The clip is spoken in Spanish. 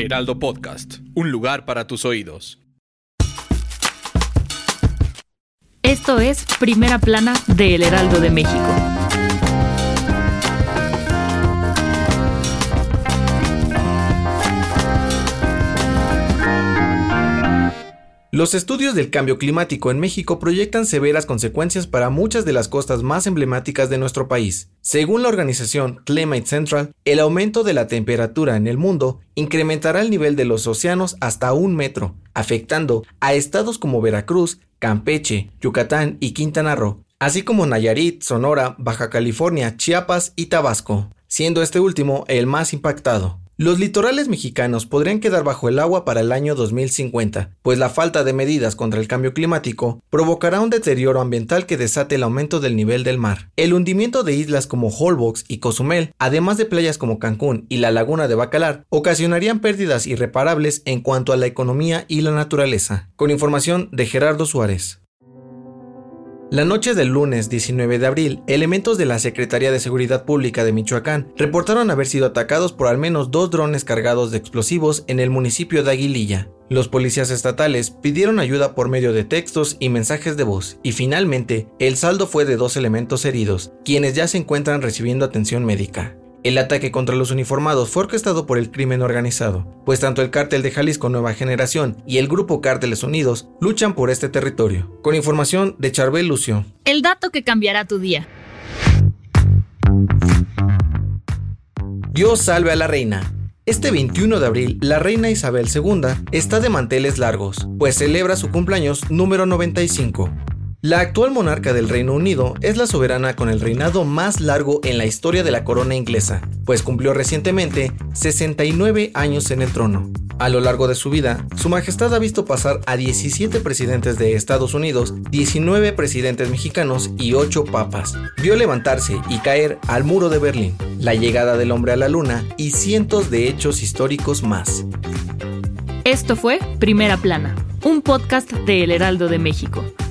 Heraldo Podcast, un lugar para tus oídos. Esto es Primera Plana de El Heraldo de México. Los estudios del cambio climático en México proyectan severas consecuencias para muchas de las costas más emblemáticas de nuestro país. Según la organización Climate Central, el aumento de la temperatura en el mundo incrementará el nivel de los océanos hasta un metro, afectando a estados como Veracruz, Campeche, Yucatán y Quintana Roo, así como Nayarit, Sonora, Baja California, Chiapas y Tabasco, siendo este último el más impactado. Los litorales mexicanos podrían quedar bajo el agua para el año 2050, pues la falta de medidas contra el cambio climático provocará un deterioro ambiental que desate el aumento del nivel del mar. El hundimiento de islas como Holbox y Cozumel, además de playas como Cancún y la laguna de Bacalar, ocasionarían pérdidas irreparables en cuanto a la economía y la naturaleza. Con información de Gerardo Suárez. La noche del lunes 19 de abril, elementos de la Secretaría de Seguridad Pública de Michoacán reportaron haber sido atacados por al menos dos drones cargados de explosivos en el municipio de Aguililla. Los policías estatales pidieron ayuda por medio de textos y mensajes de voz, y finalmente el saldo fue de dos elementos heridos, quienes ya se encuentran recibiendo atención médica. El ataque contra los uniformados fue orquestado por el crimen organizado, pues tanto el cártel de Jalisco Nueva Generación y el grupo Cárteles Unidos luchan por este territorio. Con información de Charbel Lucio. El dato que cambiará tu día. Dios salve a la reina. Este 21 de abril, la reina Isabel II está de manteles largos, pues celebra su cumpleaños número 95. La actual monarca del Reino Unido es la soberana con el reinado más largo en la historia de la corona inglesa, pues cumplió recientemente 69 años en el trono. A lo largo de su vida, Su Majestad ha visto pasar a 17 presidentes de Estados Unidos, 19 presidentes mexicanos y 8 papas. Vio levantarse y caer al muro de Berlín, la llegada del hombre a la luna y cientos de hechos históricos más. Esto fue Primera Plana, un podcast de El Heraldo de México.